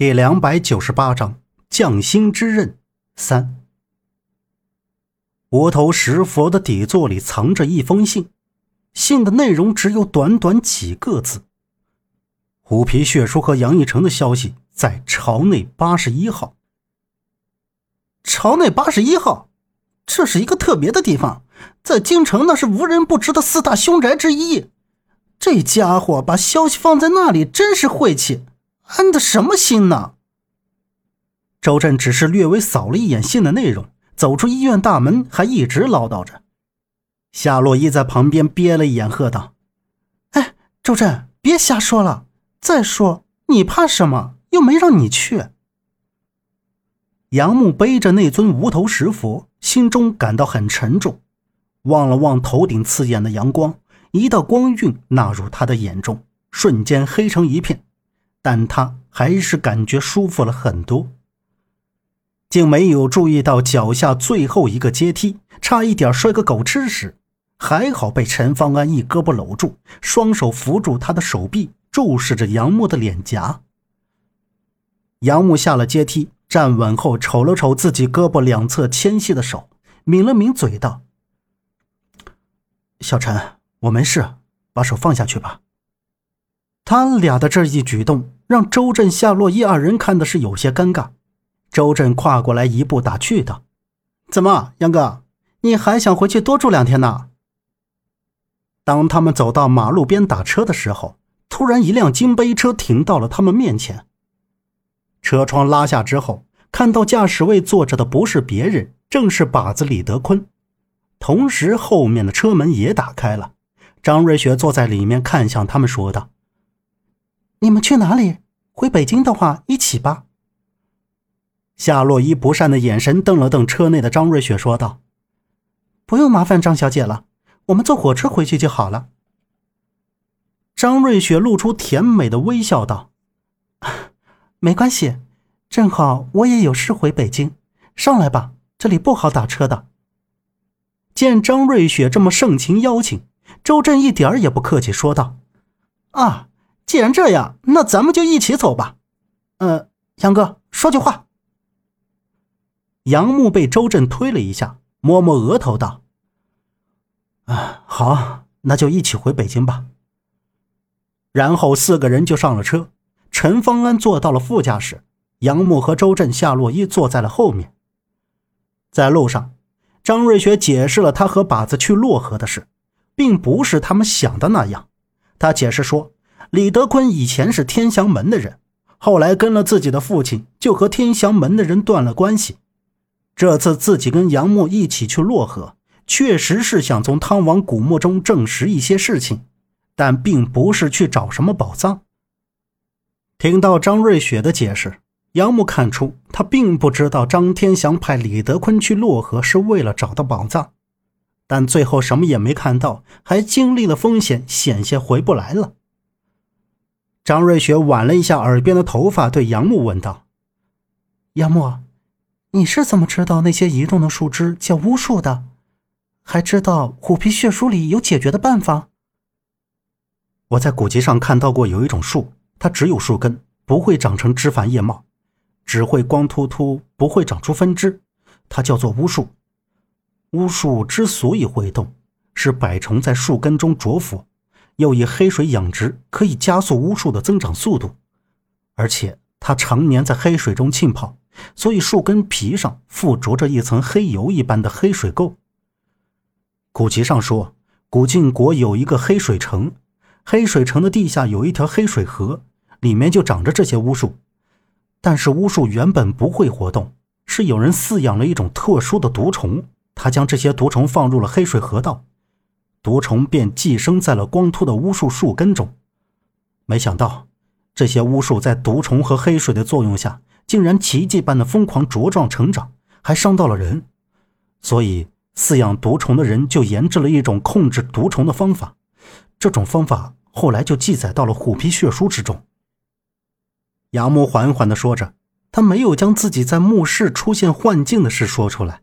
第两百九十八章匠心之刃三。无头石佛的底座里藏着一封信，信的内容只有短短几个字：“虎皮血书和杨义成的消息在朝内八十一号。”朝内八十一号，这是一个特别的地方，在京城那是无人不知的四大凶宅之一。这家伙把消息放在那里，真是晦气。安的什么心呢？周震只是略微扫了一眼信的内容，走出医院大门，还一直唠叨着。夏洛伊在旁边瞥了一眼，喝道：“哎，周震，别瞎说了！再说你怕什么？又没让你去。”杨木背着那尊无头石佛，心中感到很沉重，望了望头顶刺眼的阳光，一道光晕纳入他的眼中，瞬间黑成一片。但他还是感觉舒服了很多，竟没有注意到脚下最后一个阶梯，差一点摔个狗吃屎。还好被陈方安一胳膊搂住，双手扶住他的手臂，注视着杨木的脸颊。杨木下了阶梯，站稳后瞅了瞅自己胳膊两侧纤细的手，抿了抿嘴道：“小陈，我没事，把手放下去吧。”他俩的这一举动让周震、夏洛伊二人看的是有些尴尬。周震跨过来一步打趣道：“怎么，杨哥，你还想回去多住两天呢？”当他们走到马路边打车的时候，突然一辆金杯车停到了他们面前。车窗拉下之后，看到驾驶位坐着的不是别人，正是靶子李德坤。同时，后面的车门也打开了，张瑞雪坐在里面，看向他们说道。你们去哪里？回北京的话，一起吧。夏洛伊不善的眼神瞪了瞪车内的张瑞雪，说道：“不用麻烦张小姐了，我们坐火车回去就好了。”张瑞雪露出甜美的微笑，道：“ 没关系，正好我也有事回北京，上来吧，这里不好打车的。”见张瑞雪这么盛情邀请，周震一点也不客气，说道：“啊。”既然这样，那咱们就一起走吧。呃，杨哥，说句话。杨木被周震推了一下，摸摸额头道：“啊，好，那就一起回北京吧。”然后四个人就上了车。陈方安坐到了副驾驶，杨木和周震、夏洛伊坐在了后面。在路上，张瑞雪解释了他和靶子去漯河的事，并不是他们想的那样。他解释说。李德坤以前是天祥门的人，后来跟了自己的父亲，就和天祥门的人断了关系。这次自己跟杨木一起去漯河，确实是想从汤王古墓中证实一些事情，但并不是去找什么宝藏。听到张瑞雪的解释，杨木看出他并不知道张天祥派李德坤去漯河是为了找到宝藏，但最后什么也没看到，还经历了风险，险些回不来了。张瑞雪挽了一下耳边的头发，对杨木问道：“杨木，你是怎么知道那些移动的树枝叫巫术的？还知道虎皮血书里有解决的办法？”我在古籍上看到过，有一种树，它只有树根，不会长成枝繁叶茂，只会光秃秃，不会长出分支，它叫做巫术。巫术之所以会动，是百虫在树根中蛰伏。又以黑水养殖，可以加速巫术的增长速度，而且它常年在黑水中浸泡，所以树根皮上附着着一层黑油一般的黑水垢。古籍上说，古晋国有一个黑水城，黑水城的地下有一条黑水河，里面就长着这些巫术。但是巫术原本不会活动，是有人饲养了一种特殊的毒虫，他将这些毒虫放入了黑水河道。毒虫便寄生在了光秃的巫术树根中，没想到这些巫术在毒虫和黑水的作用下，竟然奇迹般的疯狂茁壮成长，还伤到了人。所以饲养毒虫的人就研制了一种控制毒虫的方法，这种方法后来就记载到了虎皮血书之中。杨木缓缓地说着，他没有将自己在墓室出现幻境的事说出来。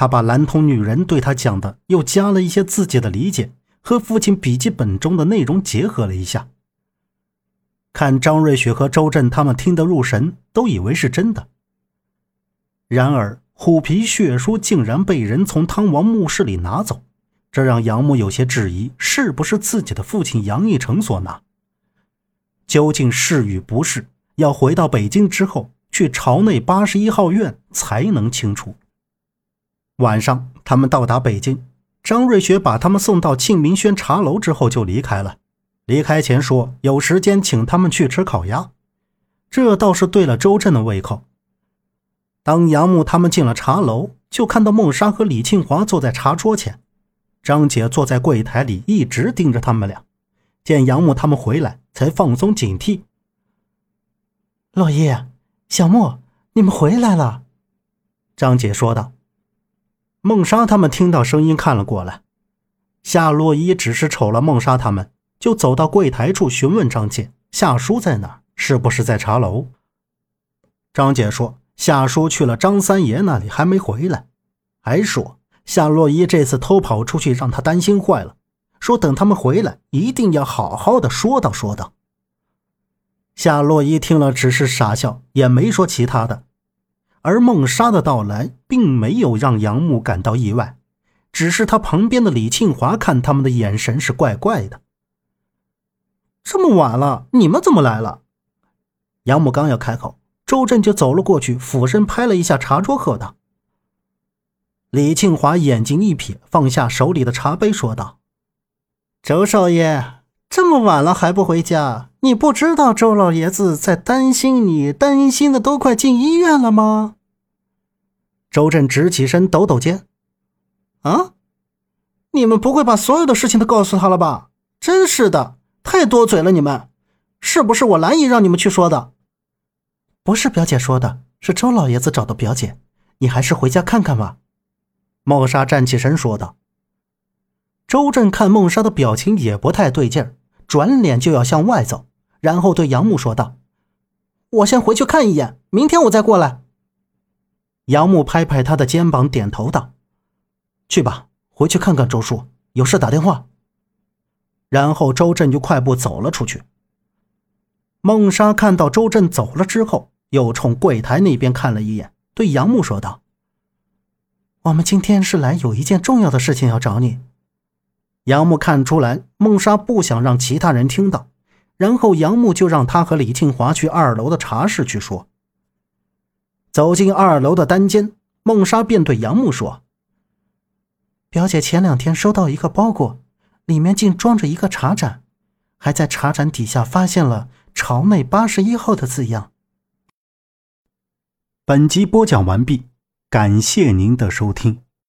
他把蓝头女人对他讲的，又加了一些自己的理解，和父亲笔记本中的内容结合了一下。看张瑞雪和周震他们听得入神，都以为是真的。然而，虎皮血书竟然被人从汤王墓室里拿走，这让杨木有些质疑，是不是自己的父亲杨义成所拿？究竟是与不是？要回到北京之后，去朝内八十一号院才能清楚。晚上，他们到达北京，张瑞雪把他们送到庆明轩茶楼之后就离开了。离开前说有时间请他们去吃烤鸭，这倒是对了周震的胃口。当杨木他们进了茶楼，就看到孟莎和李庆华坐在茶桌前，张姐坐在柜台里一直盯着他们俩。见杨木他们回来，才放松警惕。老叶、小莫，你们回来了，张姐说道。孟莎他们听到声音看了过来，夏洛伊只是瞅了孟莎他们。就走到柜台处询问张姐：“夏叔在哪？是不是在茶楼？”张姐说：“夏叔去了张三爷那里，还没回来。”还说：“夏洛伊这次偷跑出去，让他担心坏了。说等他们回来，一定要好好的说道说道。”夏洛伊听了，只是傻笑，也没说其他的。而孟莎的到来，并没有让杨木感到意外，只是他旁边的李庆华看他们的眼神是怪怪的。这么晚了，你们怎么来了？杨木刚要开口，周震就走了过去，俯身拍了一下茶桌，喝道：“李庆华，眼睛一瞥，放下手里的茶杯，说道：‘周少爷，这么晚了还不回家？你不知道周老爷子在担心你，担心的都快进医院了吗？’”周震直起身，抖抖肩：“啊，你们不会把所有的事情都告诉他了吧？真是的！”太多嘴了，你们是不是我蓝姨让你们去说的？不是表姐说的，是周老爷子找的表姐。你还是回家看看吧。”孟莎站起身说道。周震看孟莎的表情也不太对劲儿，转脸就要向外走，然后对杨木说道：“我先回去看一眼，明天我再过来。”杨木拍拍他的肩膀，点头道：“去吧，回去看看周叔，有事打电话。”然后周震就快步走了出去。孟莎看到周震走了之后，又冲柜台那边看了一眼，对杨木说道：“我们今天是来有一件重要的事情要找你。”杨木看出来孟莎不想让其他人听到，然后杨木就让他和李庆华去二楼的茶室去说。走进二楼的单间，孟莎便对杨木说：“表姐前两天收到一个包裹。”里面竟装着一个茶盏，还在茶盏底下发现了“朝内八十一号”的字样。本集播讲完毕，感谢您的收听。